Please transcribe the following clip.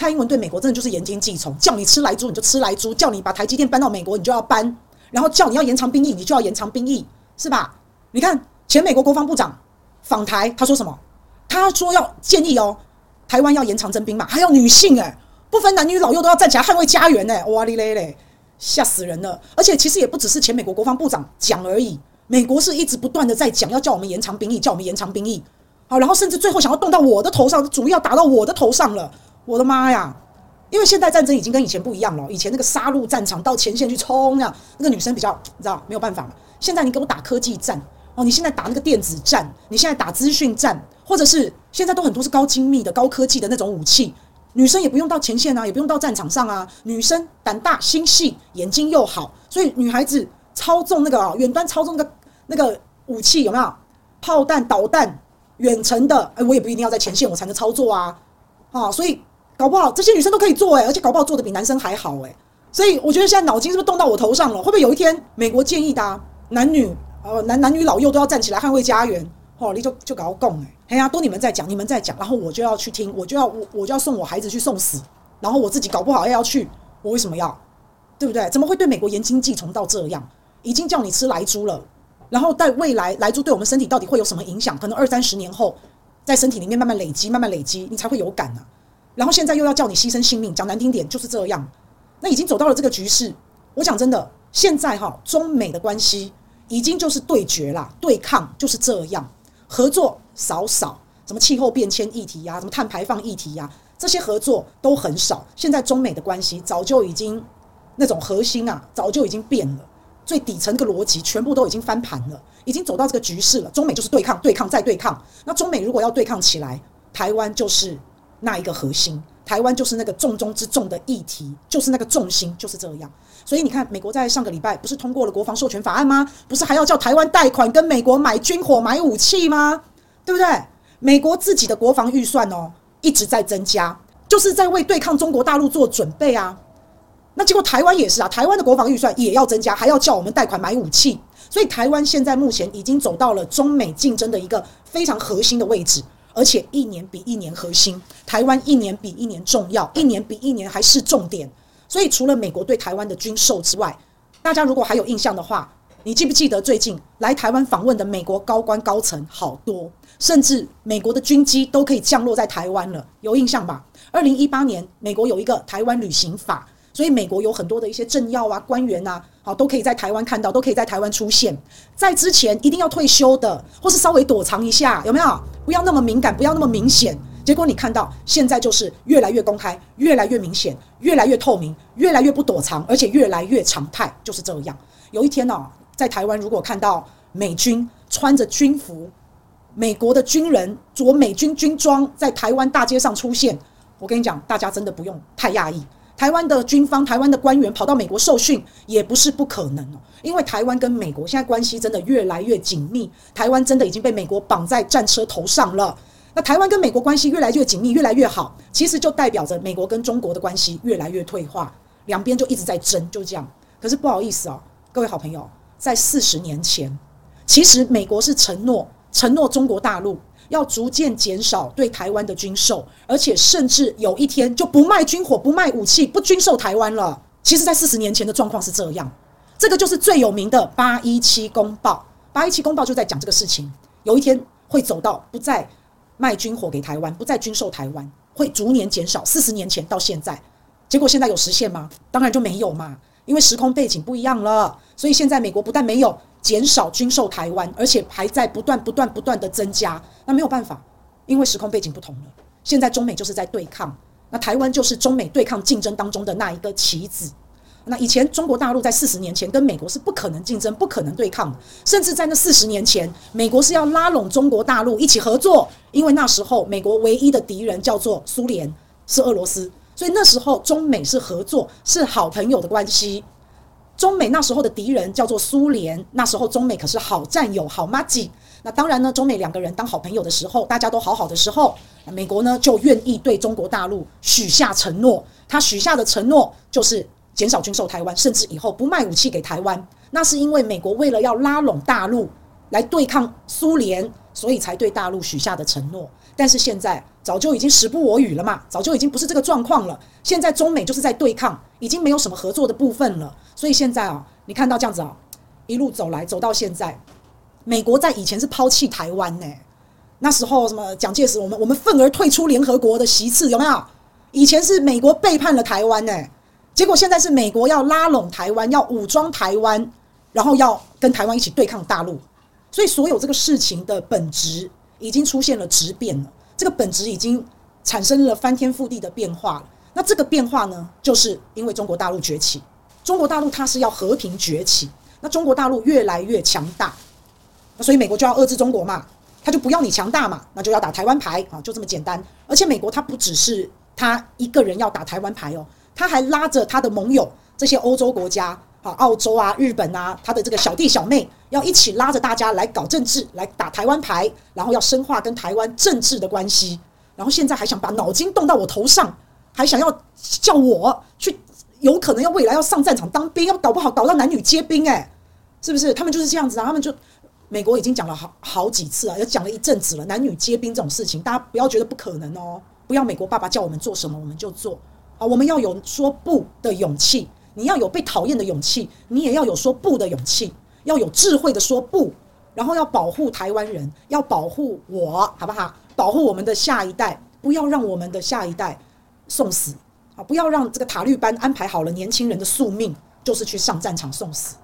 蔡英文对美国真的就是言听计从，叫你吃莱猪你就吃莱猪，叫你把台积电搬到美国你就要搬，然后叫你要延长兵役你就要延长兵役，是吧？你看前美国国防部长访台，他说什么？他说要建议哦，台湾要延长征兵嘛，还有女性诶、不分男女老幼都要站起来捍卫家园诶、欸，哇哩嘞嘞，吓死人了！而且其实也不只是前美国国防部长讲而已，美国是一直不断的在讲要叫我们延长兵役，叫我们延长兵役。好，然后甚至最后想要动到我的头上，主要打到我的头上了。我的妈呀！因为现代战争已经跟以前不一样了，以前那个杀戮战场到前线去冲啊，那个女生比较你知道没有办法嘛。现在你给我打科技战哦，你现在打那个电子战，你现在打资讯战，或者是现在都很多是高精密的高科技的那种武器，女生也不用到前线啊，也不用到战场上啊，女生胆大心细，眼睛又好，所以女孩子操纵那个啊远端操纵那个那个武器有没有？炮弹导弹。远程的，哎，我也不一定要在前线，我才能操作啊，啊，所以搞不好这些女生都可以做，哎，而且搞不好做的比男生还好，哎，所以我觉得现在脑筋是不是动到我头上了？会不会有一天美国建议的、男女，呃，男男女老幼都要站起来捍卫家园？哦，你就就搞共哎，哎呀，都你们在讲，你们在讲，然后我就要去听，我就要我我就要送我孩子去送死，然后我自己搞不好也要去，我为什么要？对不对？怎么会对美国言听计从到这样？已经叫你吃莱猪了。然后在未来，莱猪对我们身体到底会有什么影响？可能二三十年后，在身体里面慢慢累积，慢慢累积，你才会有感呢、然后现在又要叫你牺牲性命，讲难听点就是这样。那已经走到了这个局势。我讲真的，现在哈，中美的关系已经就是对决啦，对抗就是这样，合作少少，什么气候变迁议题呀、什么碳排放议题呀、这些合作都很少。现在中美的关系早就已经那种核心啊，早就已经变了。最底层的逻辑全部都已经翻盘了，已经走到这个局势了。中美就是对抗，对抗再对抗。那中美如果要对抗起来，台湾就是那一个核心，台湾就是那个重中之重的议题，就是那个重心，就是这样。所以你看，美国在上个礼拜不是通过了国防授权法案吗？不是还要叫台湾贷款跟美国买军火、买武器吗？对不对？美国自己的国防预算哦一直在增加，就是在为对抗中国大陆做准备啊。那结果台湾也是啊，台湾的国防预算也要增加，还要叫我们贷款买武器，所以台湾现在目前已经走到了中美竞争的一个非常核心的位置，而且一年比一年核心，台湾一年比一年重要，一年比一年还是重点。所以除了美国对台湾的军售之外，大家如果还有印象的话，你记不记得最近来台湾访问的美国高官高层好多，甚至美国的军机都可以降落在台湾了，有印象吧？二零一八年美国有一个台湾旅行法。所以美国有很多的一些政要啊、官员啊，好，都可以在台湾看到，都可以在台湾出现。在之前一定要退休的，或是稍微躲藏一下，有没有？不要那么敏感，不要那么明显。结果你看到现在就是越来越公开，越来越明显，越来越透明，越来越不躲藏，而且越来越常态，就是这样。有一天呢，在台湾如果看到美军穿着军服，美国的军人着美军军装在台湾大街上出现，我跟你讲，大家真的不用太讶异。台湾的军方、台湾的官员跑到美国受训也不是不可能哦，因为台湾跟美国现在关系真的越来越紧密，台湾真的已经被美国绑在战车头上了。那台湾跟美国关系越来越紧密、越来越好，其实就代表着美国跟中国的关系越来越退化，两边就一直在争，就这样。可是不好意思哦，各位好朋友，在四十年前，其实美国是承诺承诺中国大陆。要逐渐减少对台湾的军售，而且甚至有一天就不卖军火、不卖武器、不军售台湾了。其实，在四十年前的状况是这样，这个就是最有名的八一七公报。八一七公报就在讲这个事情，有一天会走到不再卖军火给台湾，不再军售台湾，会逐年减少。四十年前到现在，结果现在有实现吗？当然就没有嘛，因为时空背景不一样了。所以现在美国不但没有。减少军售台湾，而且还在不断、不断、不断的增加。那没有办法，因为时空背景不同了。现在中美就是在对抗，那台湾就是中美对抗竞争当中的那一个棋子。那以前中国大陆在四十年前跟美国是不可能竞争、不可能对抗的，甚至在那四十年前，美国是要拉拢中国大陆一起合作，因为那时候美国唯一的敌人叫做苏联，是俄罗斯，所以那时候中美是合作，是好朋友的关系。中美那时候的敌人叫做苏联，那时候中美可是好战友、好麻吉。那当然呢，中美两个人当好朋友的时候，大家都好好的时候，美国呢就愿意对中国大陆许下承诺。他许下的承诺就是减少军售台湾，甚至以后不卖武器给台湾。那是因为美国为了要拉拢大陆来对抗苏联，所以才对大陆许下的承诺。但是现在早就已经时不我与了嘛，早就已经不是这个状况了。现在中美就是在对抗，已经没有什么合作的部分了。所以现在啊，你看到这样子啊，一路走来走到现在，美国在以前是抛弃台湾呢，那时候什么蒋介石，我们我们愤而退出联合国的席次有没有？以前是美国背叛了台湾呢，结果现在是美国要拉拢台湾，要武装台湾，然后要跟台湾一起对抗大陆。所以所有这个事情的本质已经出现了质变了。这个本质已经产生了翻天覆地的变化了。那这个变化呢，就是因为中国大陆崛起。中国大陆它是要和平崛起，那中国大陆越来越强大，那所以美国就要遏制中国嘛，他就不要你强大嘛，那就要打台湾牌啊，就这么简单。而且美国它不只是他一个人要打台湾牌哦，他还拉着他的盟友这些欧洲国家啊、澳洲啊、日本啊，他的这个小弟小妹。要一起拉着大家来搞政治，来打台湾牌，然后要深化跟台湾政治的关系，然后现在还想把脑筋动到我头上，还想要叫我去，有可能要未来要上战场当兵，要搞不好搞到男女皆兵，诶，是不是？他们就是这样子啊，他们就美国已经讲了好好几次啊，也讲了一阵子了，男女皆兵这种事情，大家不要觉得不可能哦，不要美国爸爸叫我们做什么我们就做啊，我们要有说不的勇气，你要有被讨厌的勇气，你也要有说不的勇气。要有智慧的说不，然后要保护台湾人，要保护我，好不好？保护我们的下一代，不要让我们的下一代送死啊！不要让这个塔利班安排好了年轻人的宿命，就是去上战场送死。